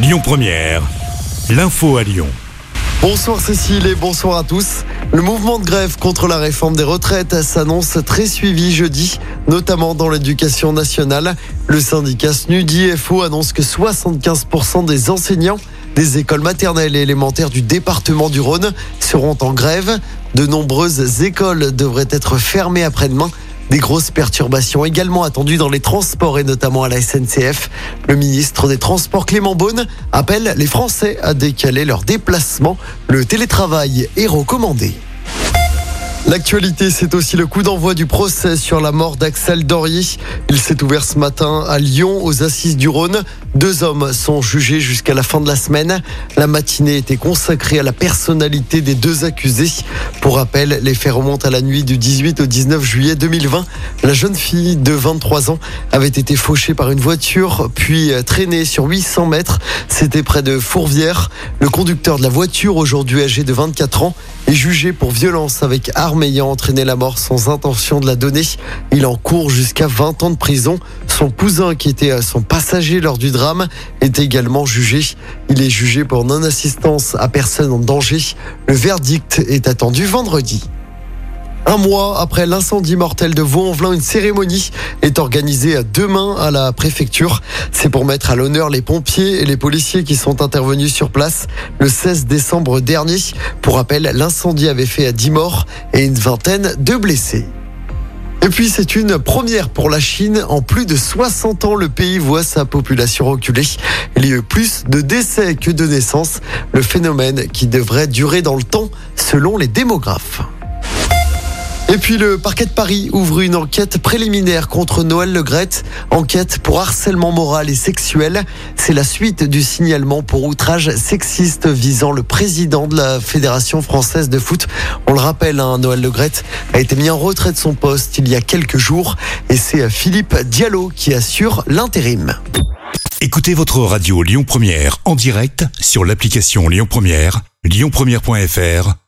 Lyon Première, l'info à Lyon. Bonsoir Cécile et bonsoir à tous. Le mouvement de grève contre la réforme des retraites s'annonce très suivi jeudi, notamment dans l'éducation nationale. Le syndicat SNUDI FO annonce que 75% des enseignants des écoles maternelles et élémentaires du département du Rhône seront en grève. De nombreuses écoles devraient être fermées après-demain. Des grosses perturbations également attendues dans les transports et notamment à la SNCF. Le ministre des Transports Clément Beaune appelle les Français à décaler leurs déplacements. Le télétravail est recommandé. L'actualité, c'est aussi le coup d'envoi du procès sur la mort d'Axel Dorier. Il s'est ouvert ce matin à Lyon, aux Assises du Rhône. Deux hommes sont jugés jusqu'à la fin de la semaine. La matinée était consacrée à la personnalité des deux accusés. Pour rappel, les faits remontent à la nuit du 18 au 19 juillet 2020. La jeune fille de 23 ans avait été fauchée par une voiture, puis traînée sur 800 mètres. C'était près de Fourvière. Le conducteur de la voiture, aujourd'hui âgé de 24 ans, est jugé pour violence avec arme ayant entraîné la mort sans intention de la donner. Il en court jusqu'à 20 ans de prison. Son cousin, qui était son passager lors du drame, est également jugé. Il est jugé pour non-assistance à personne en danger. Le verdict est attendu vendredi. Un mois après l'incendie mortel de Vaux-en-Velin, une cérémonie est organisée demain à la préfecture. C'est pour mettre à l'honneur les pompiers et les policiers qui sont intervenus sur place le 16 décembre dernier. Pour rappel, l'incendie avait fait 10 morts et une vingtaine de blessés. Et puis c'est une première pour la Chine. En plus de 60 ans, le pays voit sa population reculer. Il y a eu plus de décès que de naissances. Le phénomène qui devrait durer dans le temps selon les démographes. Et puis le parquet de Paris ouvre une enquête préliminaire contre Noël Legrette, enquête pour harcèlement moral et sexuel. C'est la suite du signalement pour outrage sexiste visant le président de la Fédération française de foot. On le rappelle, hein, Noël Legrette a été mis en retrait de son poste il y a quelques jours et c'est Philippe Diallo qui assure l'intérim. Écoutez votre radio Lyon Première en direct sur l'application Lyon Première, lyonpremière.fr